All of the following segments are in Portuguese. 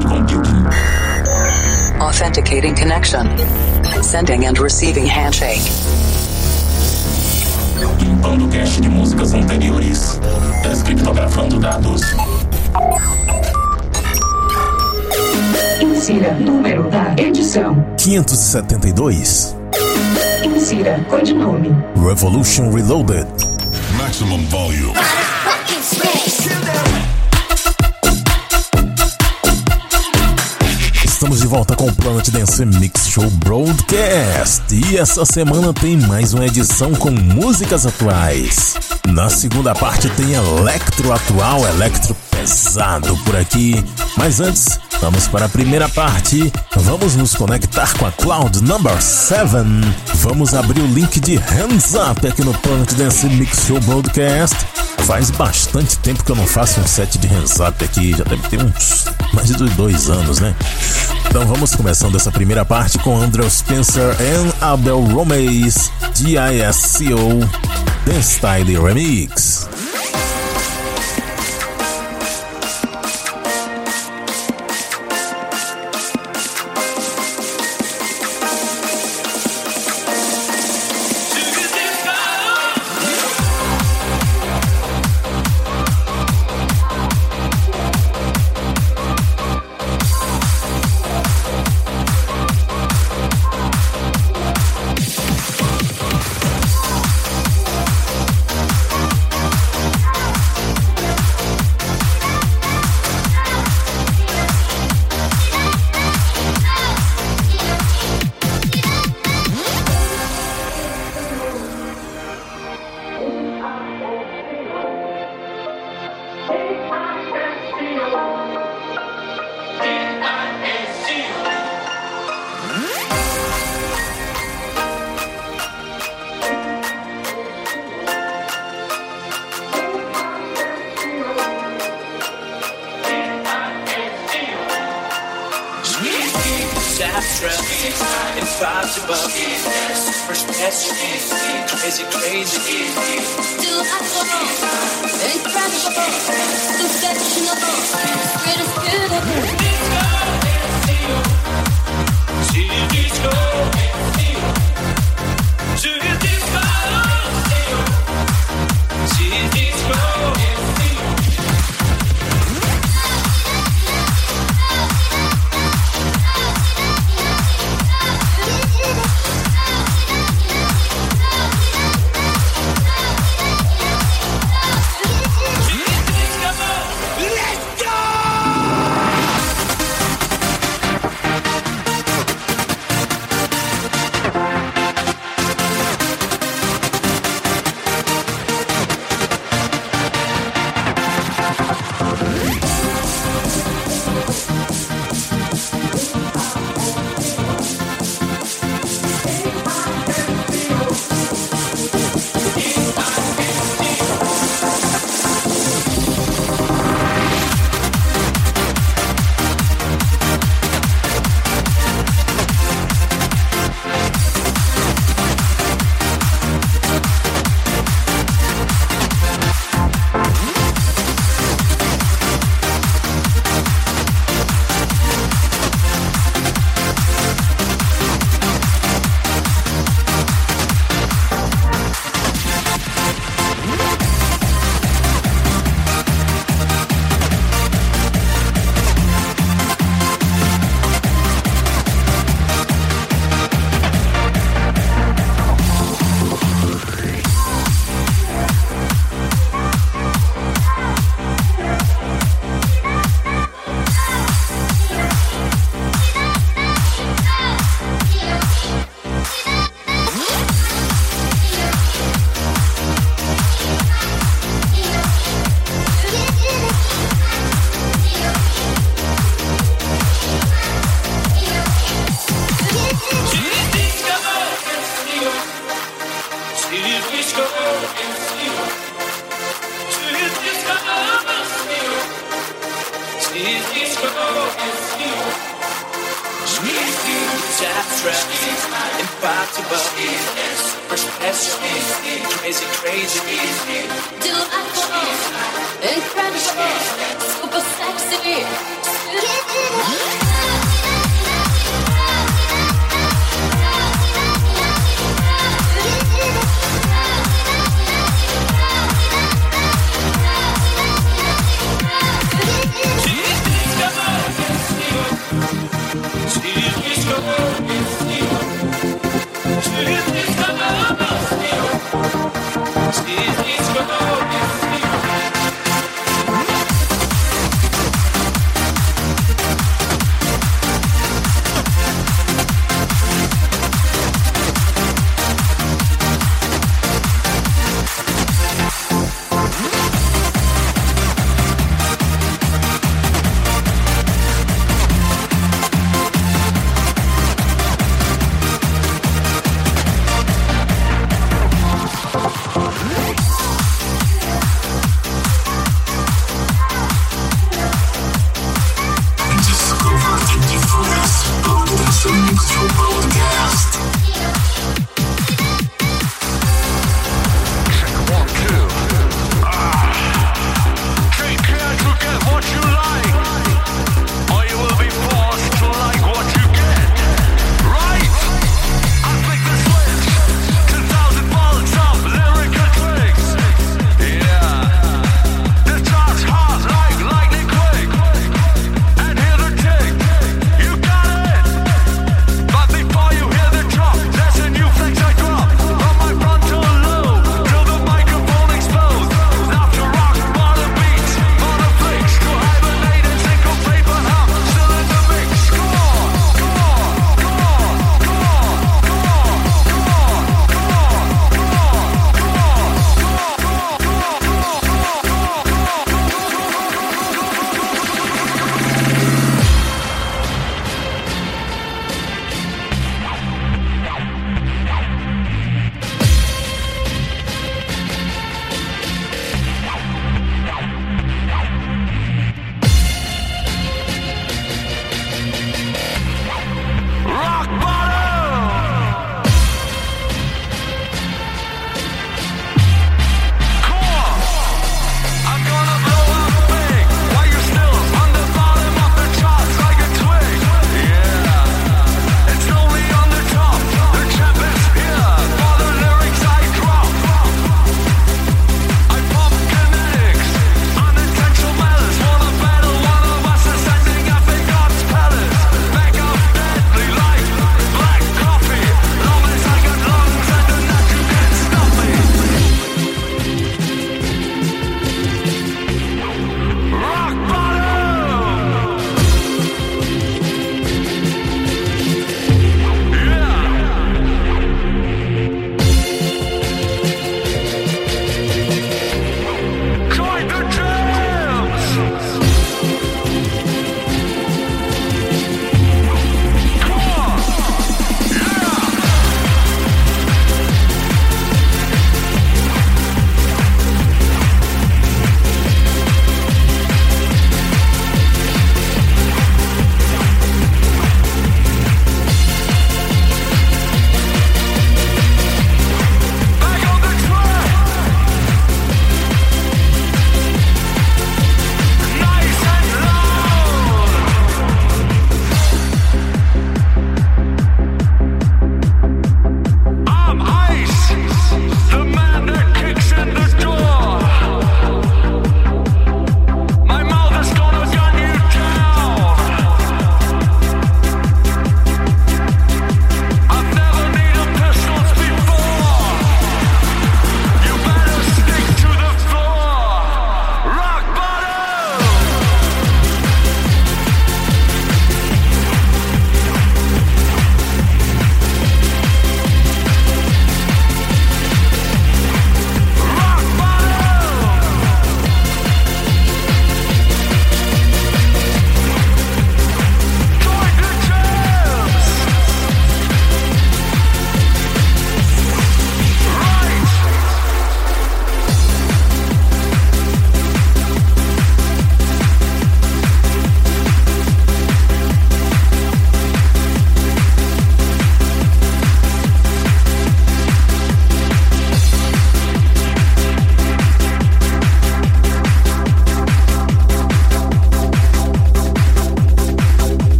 cloud computing. Authenticating connection. Sending and receiving handshake. Limpando cache de músicas anteriores. Descriptografando dados. Insira número da edição. 572. Insira codinome. Revolution Reloaded. Maximum volume. Estamos de volta com o Planet Dance Mix Show Broadcast. E essa semana tem mais uma edição com músicas atuais. Na segunda parte tem electro atual, electro pesado por aqui. Mas antes, vamos para a primeira parte. Vamos nos conectar com a Cloud Number 7. Vamos abrir o link de Hands Up aqui no Planet Dance Mix Show Broadcast. Faz bastante tempo que eu não faço um set de Hands Up aqui, já deve ter uns mais de dois anos, né? Então vamos começando essa primeira parte com Andrew Spencer e Abel Romeis, DISCO, The Style Remix.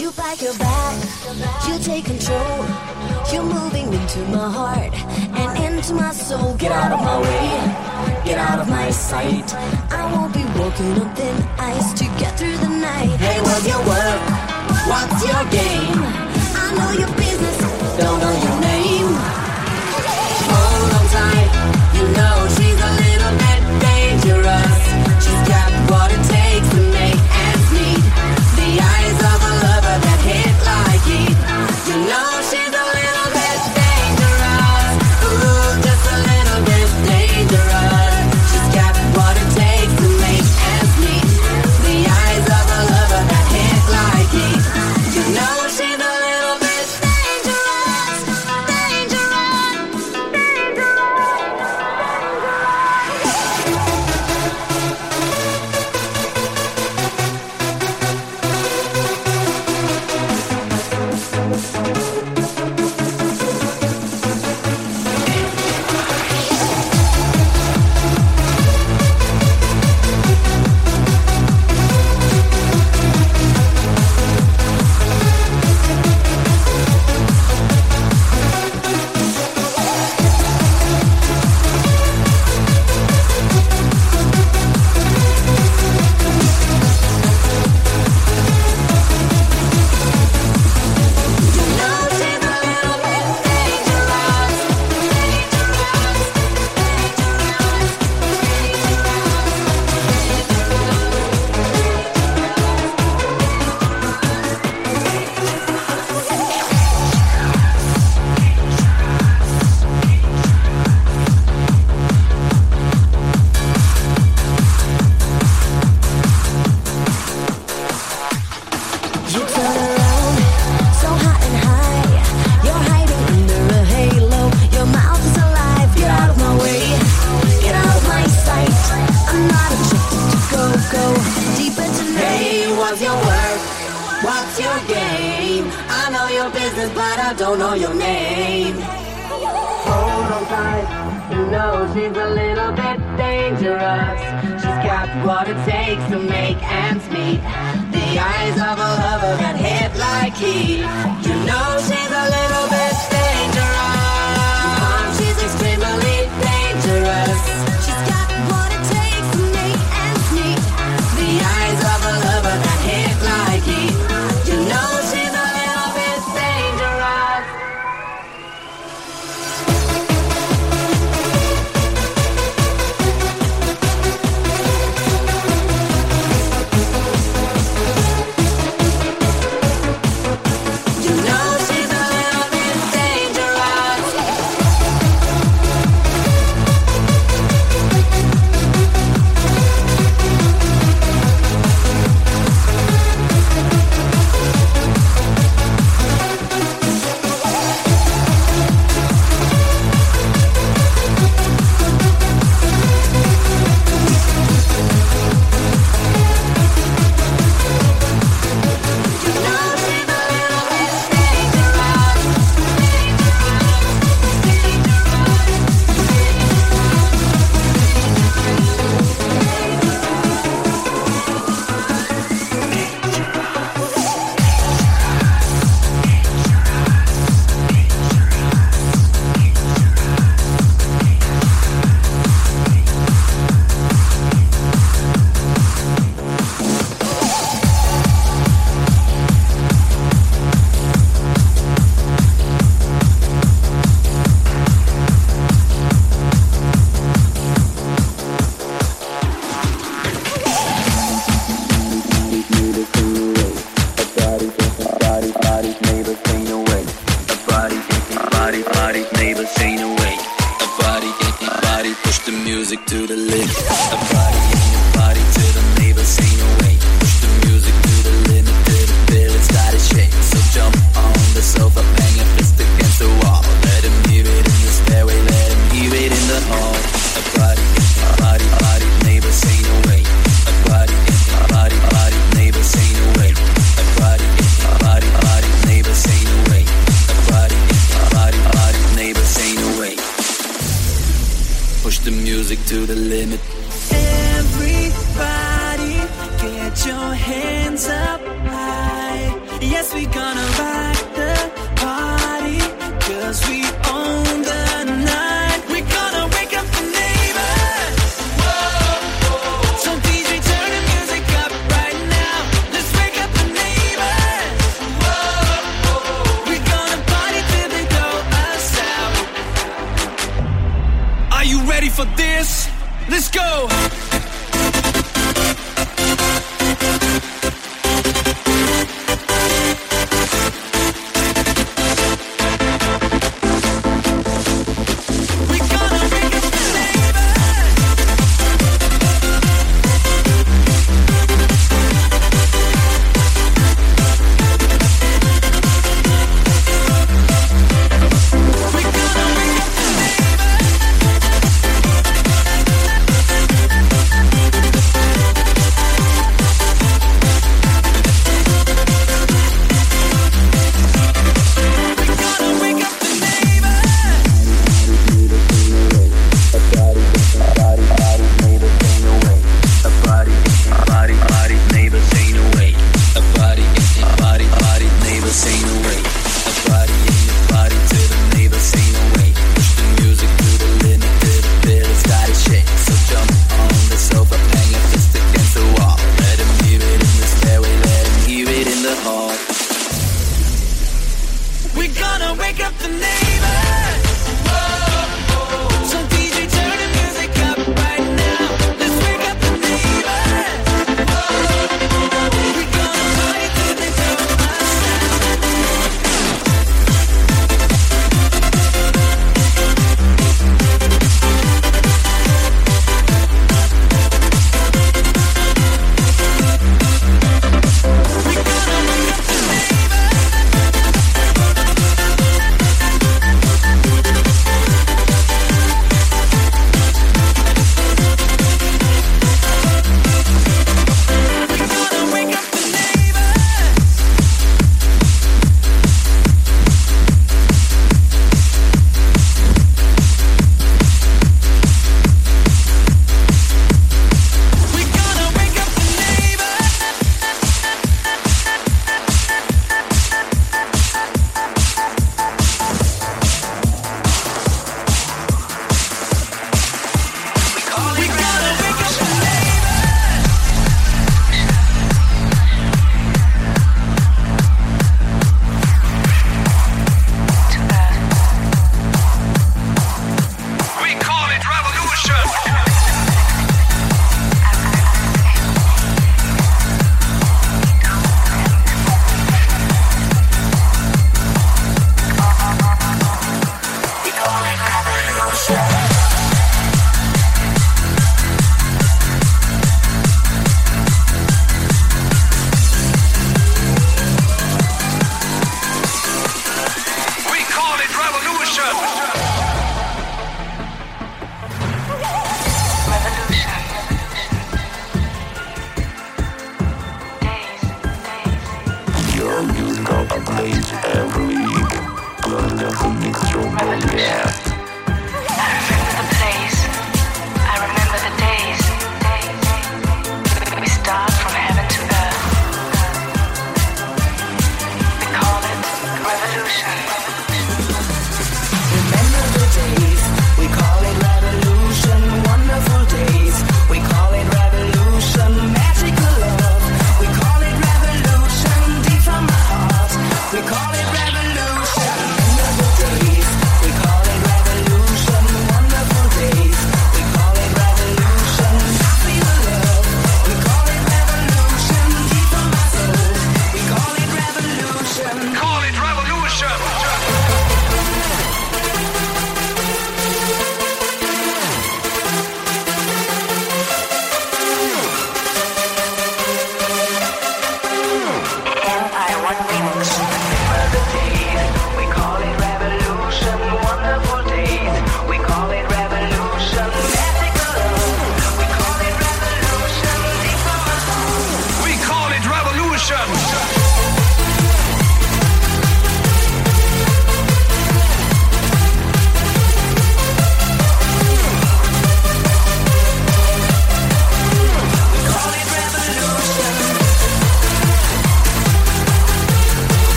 You back your back, you take control. You're moving into my heart and into my soul. Get out of my way, get out of my sight. I won't be walking on thin ice to get through the night. Hey, what's your work? What's your game? I know your business, don't know your name. Hold on tight, you know she's a little bit dangerous. She's got what it takes.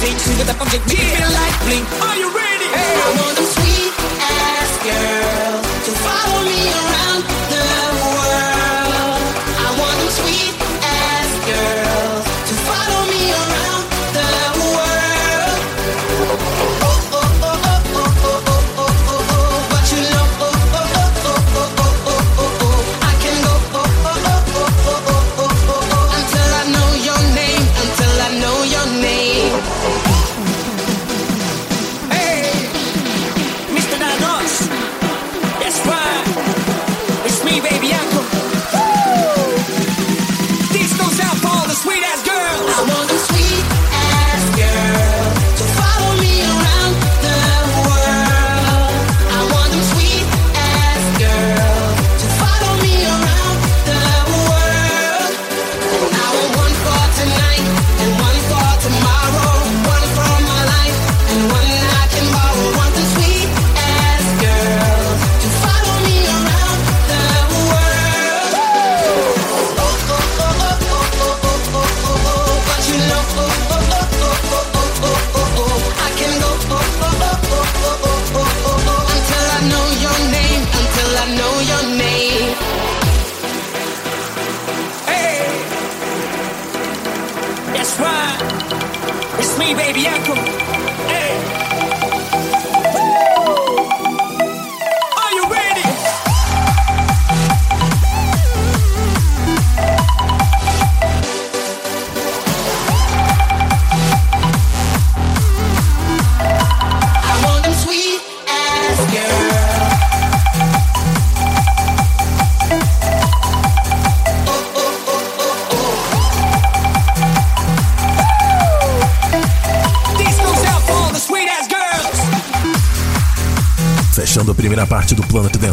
Gente, liga da pandemia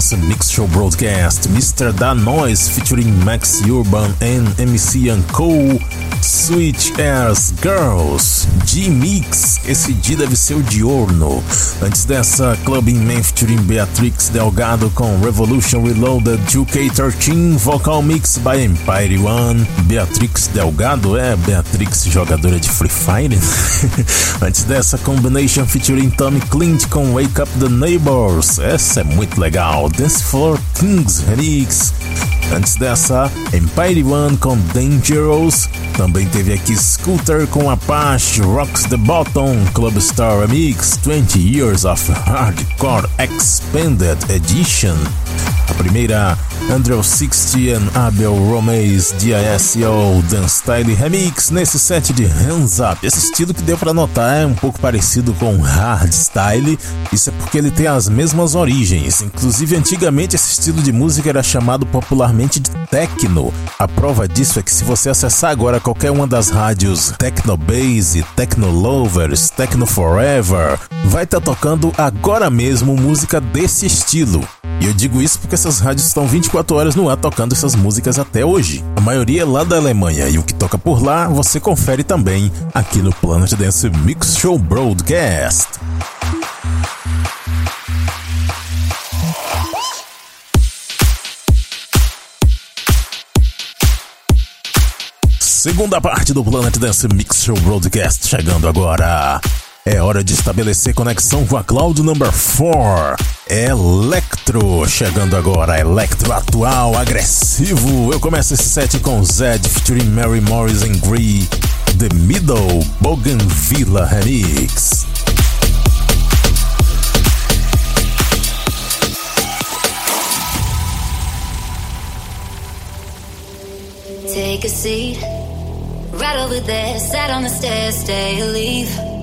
do Planet Dance Mix Show Broadcast, Mr. Da Noise featuring Max Urban and MC Cole, Sweet Airs Girls, G-Mix, esse D deve ser o Diorno. Antes dessa, Clubbing Man featuring Beatrix Delgado com Revolution Reloaded 2K13, vocal mix by Empire One. Beatrix Delgado é Beatrix jogadora de Free Fire? Antes dessa, Combination featuring Tommy Clint com Wake Up the Neighbors. Essa é muito legal. Dance Floor Kings Remix. Antes dessa, Empire One com Dangerous. Também teve aqui Scooter com Apache, Rocks the Bottom, Club Star Remix, 20 Years of Hardcore Expanded Edition. A primeira, Andrew 60 and Abel Romez DISO Dance Style Remix nesse set de Hands Up. Esse estilo que deu para notar é um pouco parecido com Hardstyle, isso é porque ele tem as mesmas origens. Inclusive, antigamente esse estilo de música era chamado popularmente de Techno. A prova disso é que se você acessar agora qualquer uma das rádios Techno Base, Techno Lovers, Techno Forever, vai estar tá tocando agora mesmo música desse estilo. E eu digo isso porque essas rádios estão 24 horas no ar tocando essas músicas até hoje. A maioria é lá da Alemanha e o que toca por lá você confere também aqui no Planet Dance Mix Show Broadcast. Segunda parte do Planet Dance Mix Show Broadcast chegando agora. É hora de estabelecer conexão com a Cloud Number 4. Electro, chegando agora, Electro atual, agressivo. Eu começo esse set com Zed featuring Mary Morris and Gree, The Middle Bougainville Remix. Take a seat right over there, sat on the stairs, stay or leave.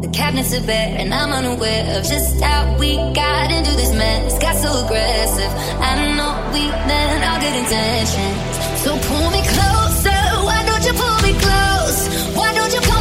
The cabinets are bare, and I'm unaware of just how we got into this mess. Got so aggressive. I know we meant all good intentions. So pull me closer. Why don't you pull me close? Why don't you come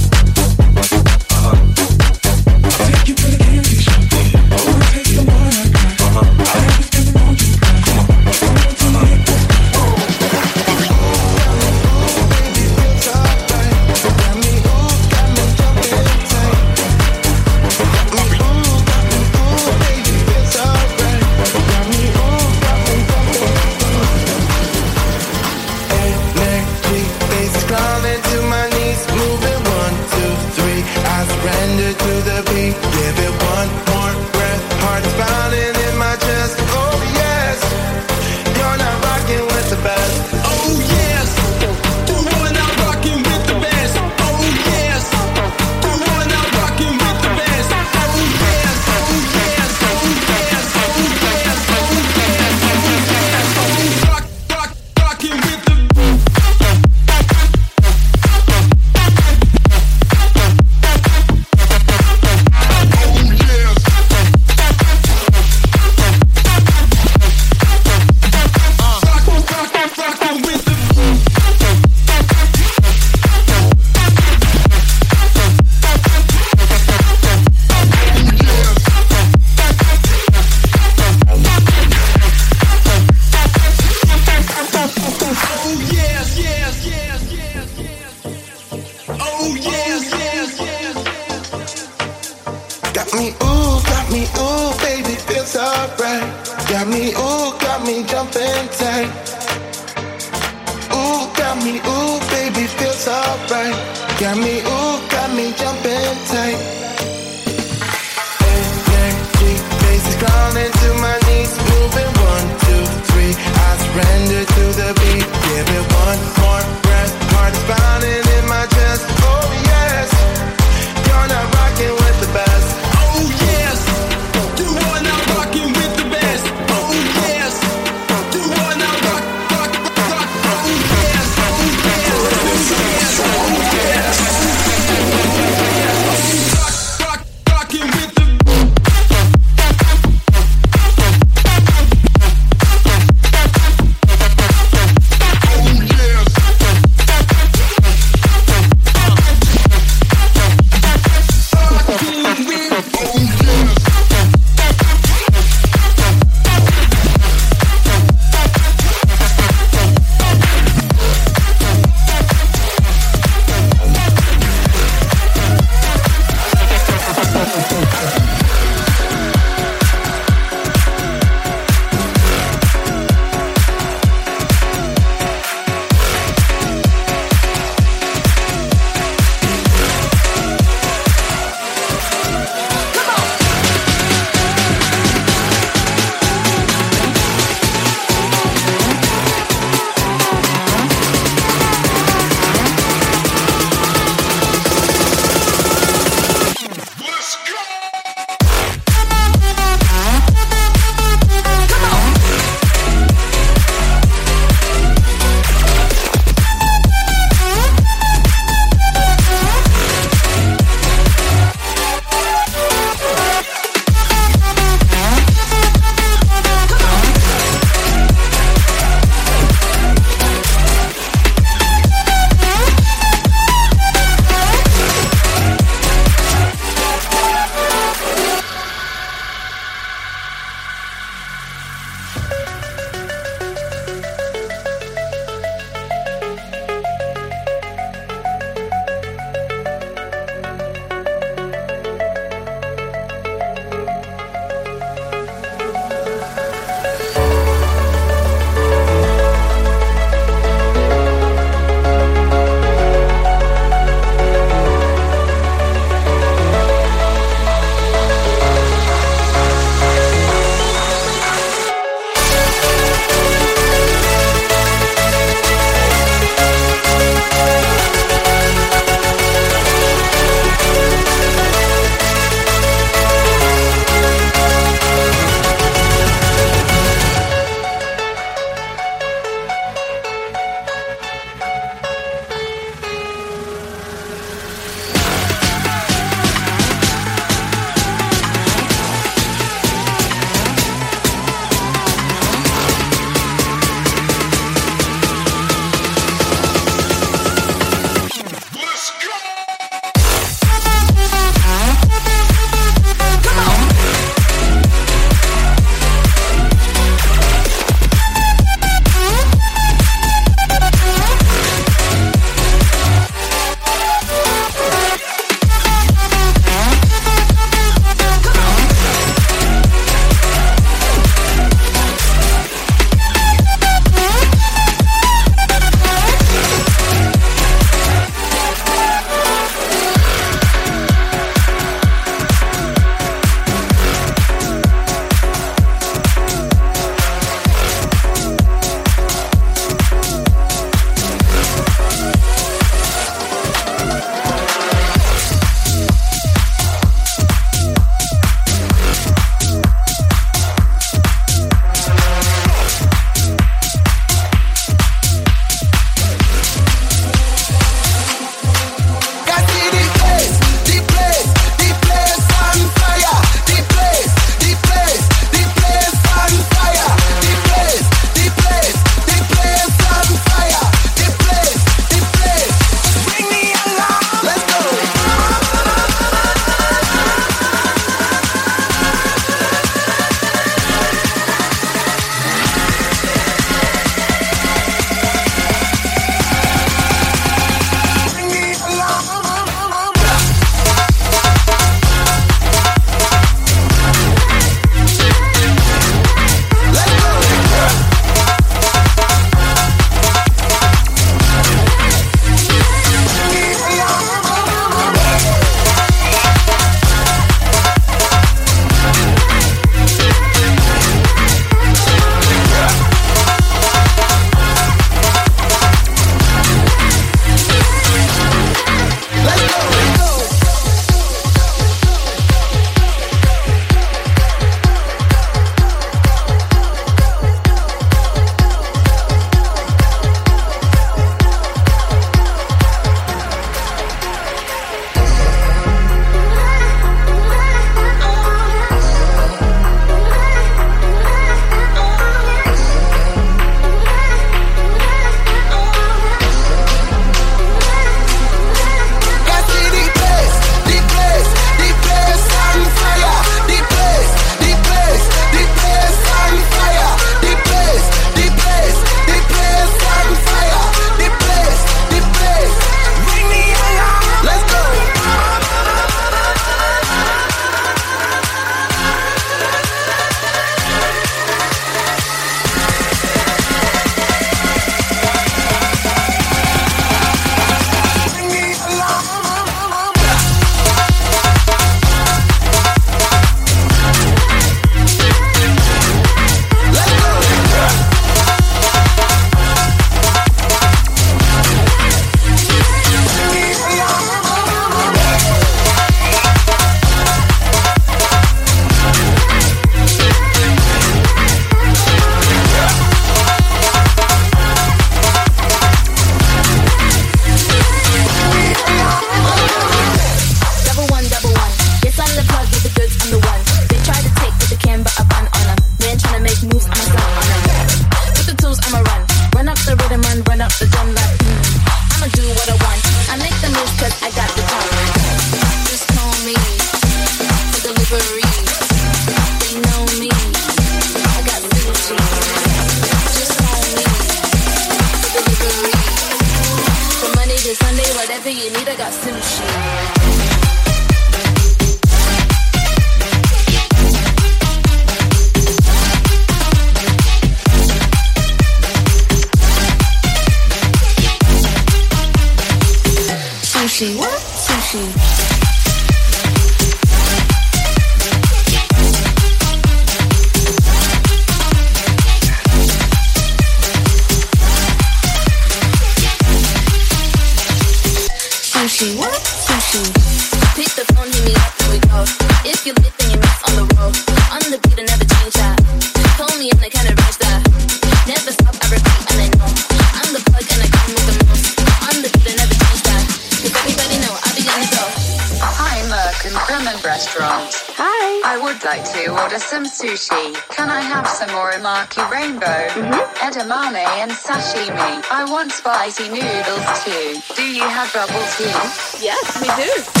Yaki Rainbow, mm-hmm. edamame and sashimi. I want spicy noodles too. Do you have bubble tea? Yes, we do.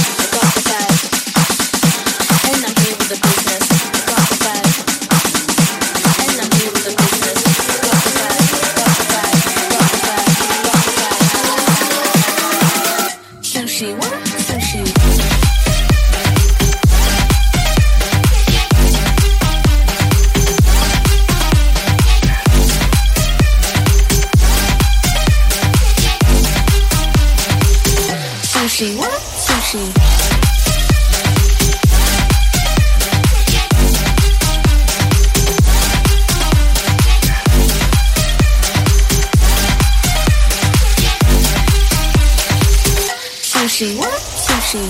sushi. What? Sushi.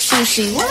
Sushi. What?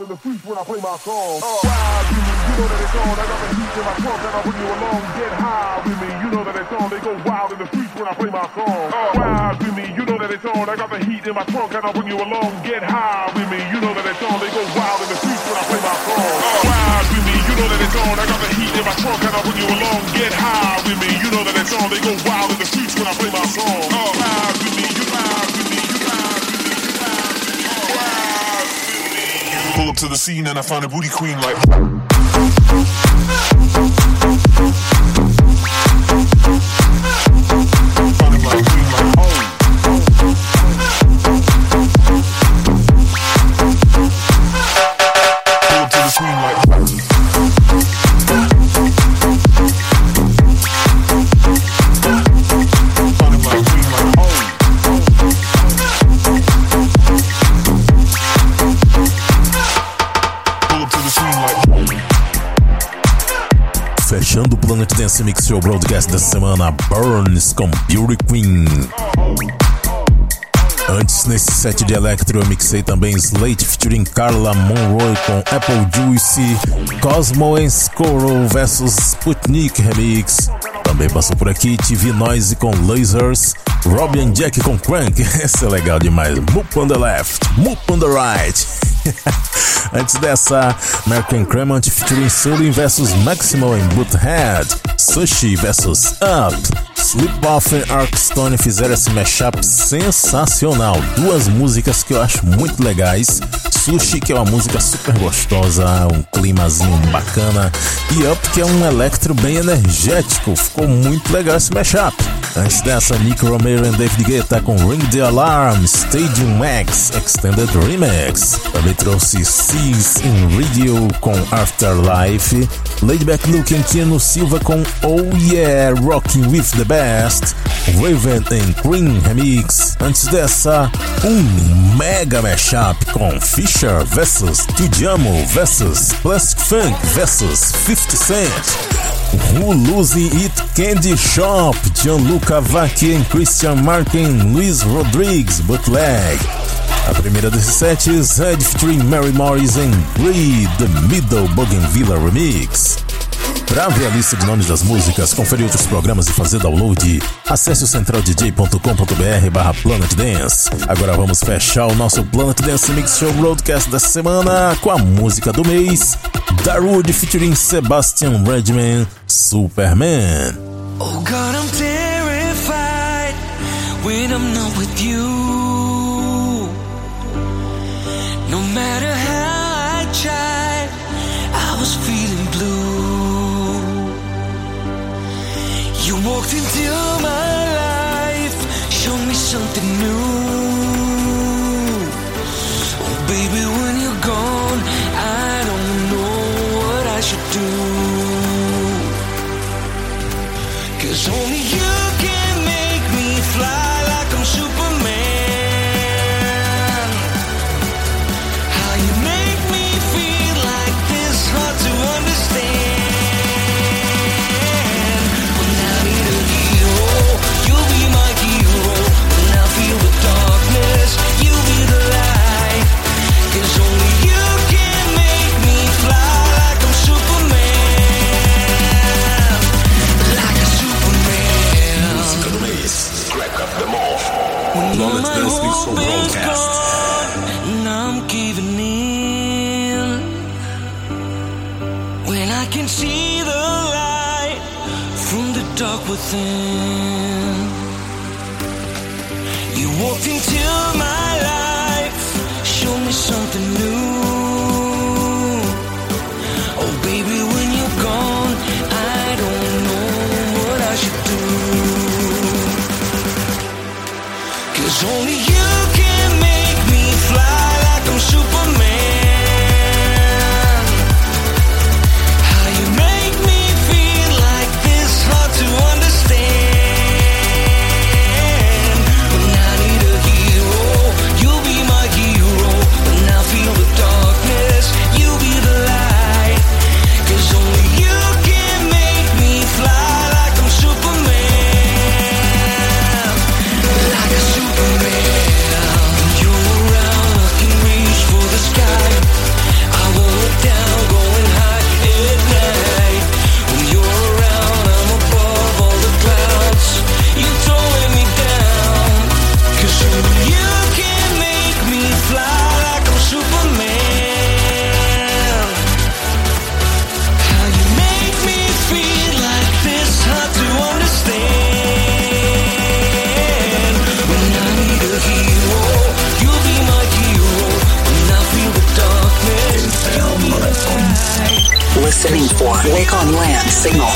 Wild in the streets when I play my song. Uh, ride with me, you know that it's on. I got the heat in my trunk and I'll bring you along. Get high with me, you know that it's on. They go wild in the streets when I play my song. Uh, ride with me, you know that it's on. I got the heat in my trunk and I'll bring you along. Get high with me, you know that it's on. They go wild in the streets when I play my song. Uh, ride with me, you know that it's on. I got the heat in my trunk and I'll bring you along. Get high with me, you know that it's on. They go wild in the streets when I play my song. Ride to the scene and I find a booty queen like. Planet Dance Mix Show Broadcast dessa semana, Burns com Beauty Queen. Antes, nesse set de Electro, eu mixei também Slate featuring Carla Monroe com Apple Juice, Cosmo and Scoro vs Sputnik Remix. Também passou por aqui TV Noise com Lasers, Robbie Jack com Crank, esse é legal demais. Move on the left, move on the right. Antes dessa, American Cremant featuring Sully vs Maximo em Boothead, Sushi vs Up, Sleep Off e Arkstone fizeram esse mashup sensacional. Duas músicas que eu acho muito legais. Sushi, que é uma música super gostosa, um climazinho bacana, e Up, que é um electro bem energético. Ficou muito legal esse mashup. Antes dessa, Nick Romero e David Guetta com Ring the Alarm, Stadium Max Extended Remix. Também trouxe Seas in Radio com Afterlife, Laidback e Keanu Silva com Oh Yeah, Rocking with the Best, Raven and Green Remix. Antes dessa, um mega mashup com Fisher vs Tujamo vs Plastic Funk vs 50 Cent. Who Losing It Candy Shop, Gianluca Vacchi e Christian Martin, Luiz Rodrigues, Bootleg. A primeira desses sets, Red featuring Mary Morris em Bree, The Middle Bougainvillea Remix. Para ver a lista de nomes das músicas, conferir outros programas e fazer download, acesse o centraldj.com.br barra Planet Dance. Agora vamos fechar o nosso Planet Dance Mix Show Broadcast dessa semana com a música do mês, Darude featuring Sebastian Redman, Superman. Oh God, I'm terrified when I'm not with you. Walked into my life, showed me something new. Oh, baby, when you're gone, When my Dance Mix Show hope is gone and I'm giving in. When I can see the light from the dark within. You walked into my life, show me something Wake on Land Signal.